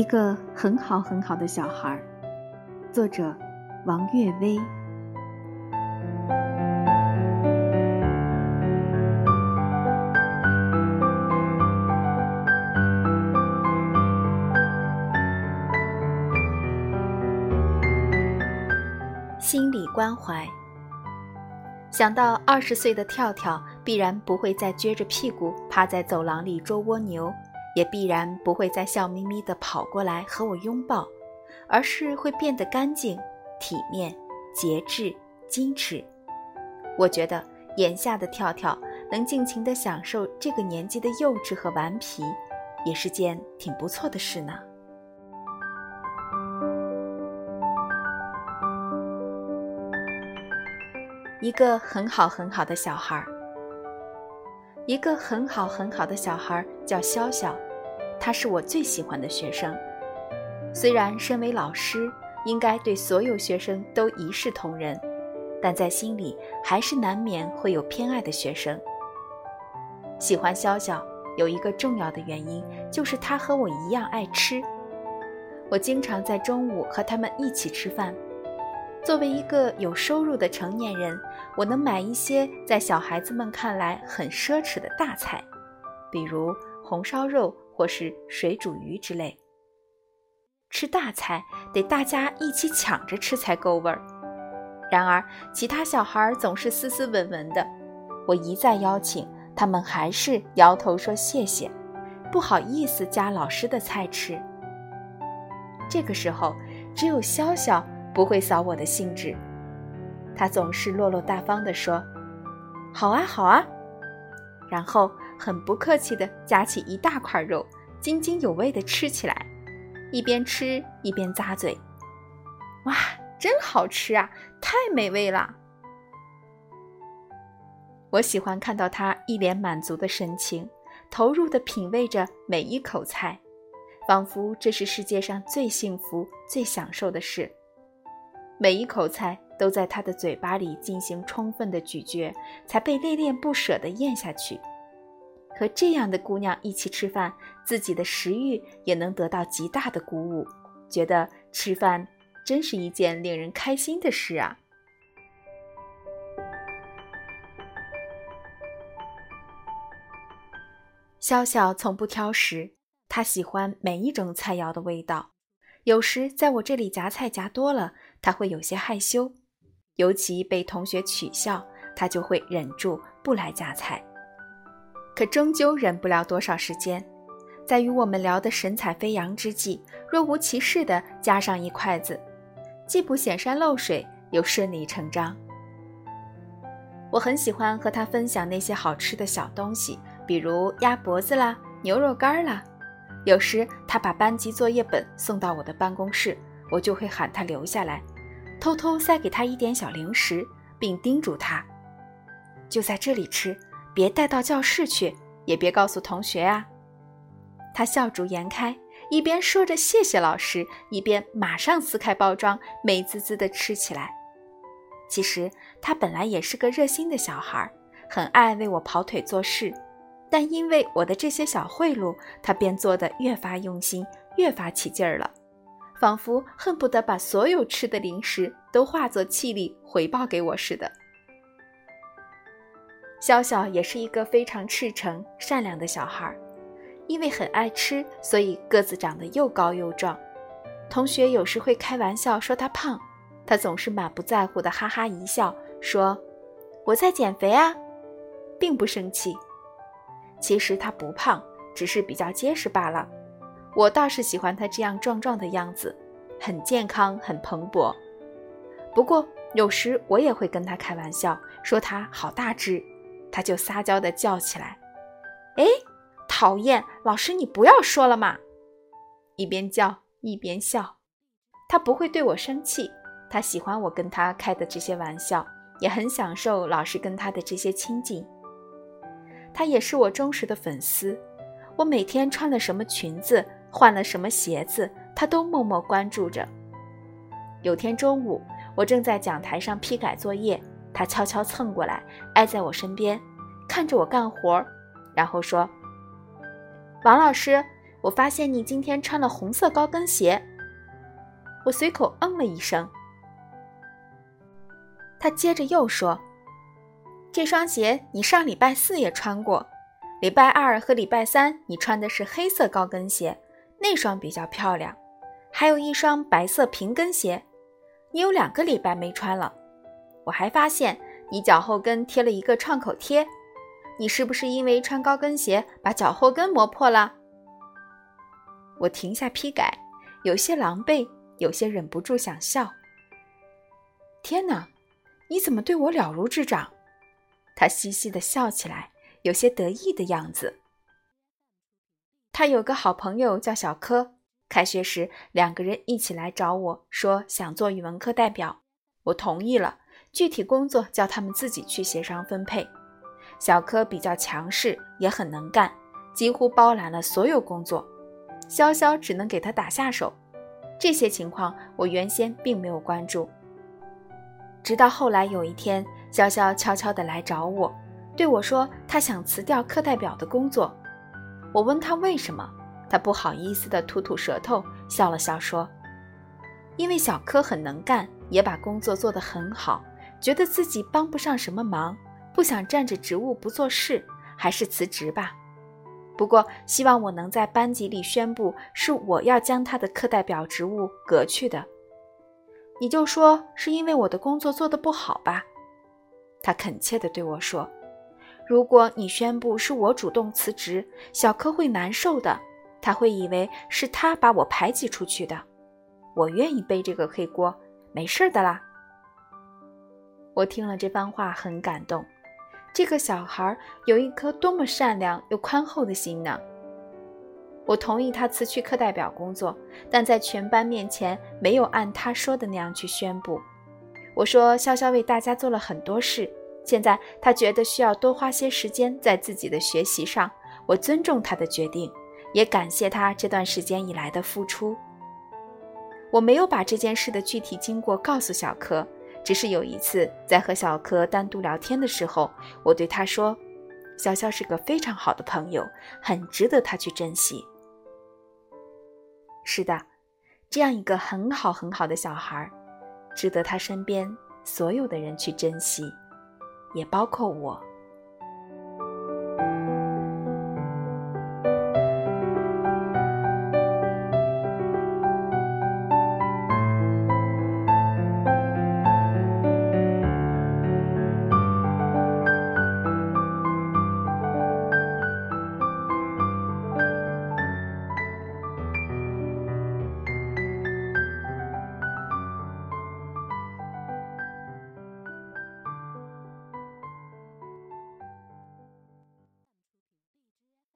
一个很好很好的小孩，作者王月薇。心理关怀。想到二十岁的跳跳必然不会再撅着屁股趴在走廊里捉蜗牛。也必然不会再笑眯眯地跑过来和我拥抱，而是会变得干净、体面、节制、矜持。我觉得眼下的跳跳能尽情地享受这个年纪的幼稚和顽皮，也是件挺不错的事呢。一个很好很好的小孩儿。一个很好很好的小孩叫潇潇，他是我最喜欢的学生。虽然身为老师，应该对所有学生都一视同仁，但在心里还是难免会有偏爱的学生。喜欢潇潇有一个重要的原因，就是他和我一样爱吃。我经常在中午和他们一起吃饭。作为一个有收入的成年人，我能买一些在小孩子们看来很奢侈的大菜，比如红烧肉或是水煮鱼之类。吃大菜得大家一起抢着吃才够味儿。然而，其他小孩总是斯斯文文的，我一再邀请，他们还是摇头说谢谢，不好意思夹老师的菜吃。这个时候，只有潇潇。不会扫我的兴致，他总是落落大方地说：“好啊，好啊。”然后很不客气地夹起一大块肉，津津有味地吃起来，一边吃一边咂嘴：“哇，真好吃啊，太美味了！”我喜欢看到他一脸满足的神情，投入地品味着每一口菜，仿佛这是世界上最幸福、最享受的事。每一口菜都在他的嘴巴里进行充分的咀嚼，才被恋恋不舍地咽下去。和这样的姑娘一起吃饭，自己的食欲也能得到极大的鼓舞，觉得吃饭真是一件令人开心的事啊！潇潇从不挑食，他喜欢每一种菜肴的味道。有时在我这里夹菜夹多了，他会有些害羞，尤其被同学取笑，他就会忍住不来夹菜。可终究忍不了多少时间，在与我们聊得神采飞扬之际，若无其事地夹上一筷子，既不显山露水，又顺理成章。我很喜欢和他分享那些好吃的小东西，比如鸭脖子啦、牛肉干啦。有时他把班级作业本送到我的办公室，我就会喊他留下来，偷偷塞给他一点小零食，并叮嘱他：就在这里吃，别带到教室去，也别告诉同学啊。他笑逐颜开，一边说着谢谢老师，一边马上撕开包装，美滋滋地吃起来。其实他本来也是个热心的小孩，很爱为我跑腿做事。但因为我的这些小贿赂，他便做得越发用心，越发起劲儿了，仿佛恨不得把所有吃的零食都化作气力回报给我似的。潇潇也是一个非常赤诚、善良的小孩，因为很爱吃，所以个子长得又高又壮。同学有时会开玩笑说他胖，他总是满不在乎的哈哈一笑，说：“我在减肥啊，并不生气。”其实他不胖，只是比较结实罢了。我倒是喜欢他这样壮壮的样子，很健康，很蓬勃。不过有时我也会跟他开玩笑，说他好大只，他就撒娇的叫起来：“哎，讨厌！老师你不要说了嘛！”一边叫一边笑。他不会对我生气，他喜欢我跟他开的这些玩笑，也很享受老师跟他的这些亲近。他也是我忠实的粉丝，我每天穿了什么裙子，换了什么鞋子，他都默默关注着。有天中午，我正在讲台上批改作业，他悄悄蹭过来，挨在我身边，看着我干活，然后说：“王老师，我发现你今天穿了红色高跟鞋。”我随口嗯了一声。他接着又说：“这双鞋你上礼拜四也穿过，礼拜二和礼拜三你穿的是黑色高跟鞋，那双比较漂亮。还有一双白色平跟鞋，你有两个礼拜没穿了。我还发现你脚后跟贴了一个创口贴，你是不是因为穿高跟鞋把脚后跟磨破了？”我停下批改，有些狼狈，有些忍不住想笑。天哪！你怎么对我了如指掌？他嘻嘻地笑起来，有些得意的样子。他有个好朋友叫小柯，开学时两个人一起来找我说想做语文课代表，我同意了。具体工作叫他们自己去协商分配。小柯比较强势，也很能干，几乎包揽了所有工作。潇潇只能给他打下手。这些情况我原先并没有关注。直到后来有一天，潇潇悄悄地来找我，对我说他想辞掉课代表的工作。我问他为什么，他不好意思地吐吐舌头，笑了笑说：“因为小柯很能干，也把工作做得很好，觉得自己帮不上什么忙，不想占着职务不做事，还是辞职吧。不过希望我能在班级里宣布，是我要将他的课代表职务革去的。”你就说是因为我的工作做得不好吧，他恳切地对我说：“如果你宣布是我主动辞职，小柯会难受的，他会以为是他把我排挤出去的。我愿意背这个黑锅，没事的啦。”我听了这番话很感动，这个小孩有一颗多么善良又宽厚的心呢！我同意他辞去课代表工作，但在全班面前没有按他说的那样去宣布。我说：“潇潇为大家做了很多事，现在他觉得需要多花些时间在自己的学习上。我尊重他的决定，也感谢他这段时间以来的付出。”我没有把这件事的具体经过告诉小柯，只是有一次在和小柯单独聊天的时候，我对他说：“潇潇是个非常好的朋友，很值得他去珍惜。”是的，这样一个很好很好的小孩，值得他身边所有的人去珍惜，也包括我。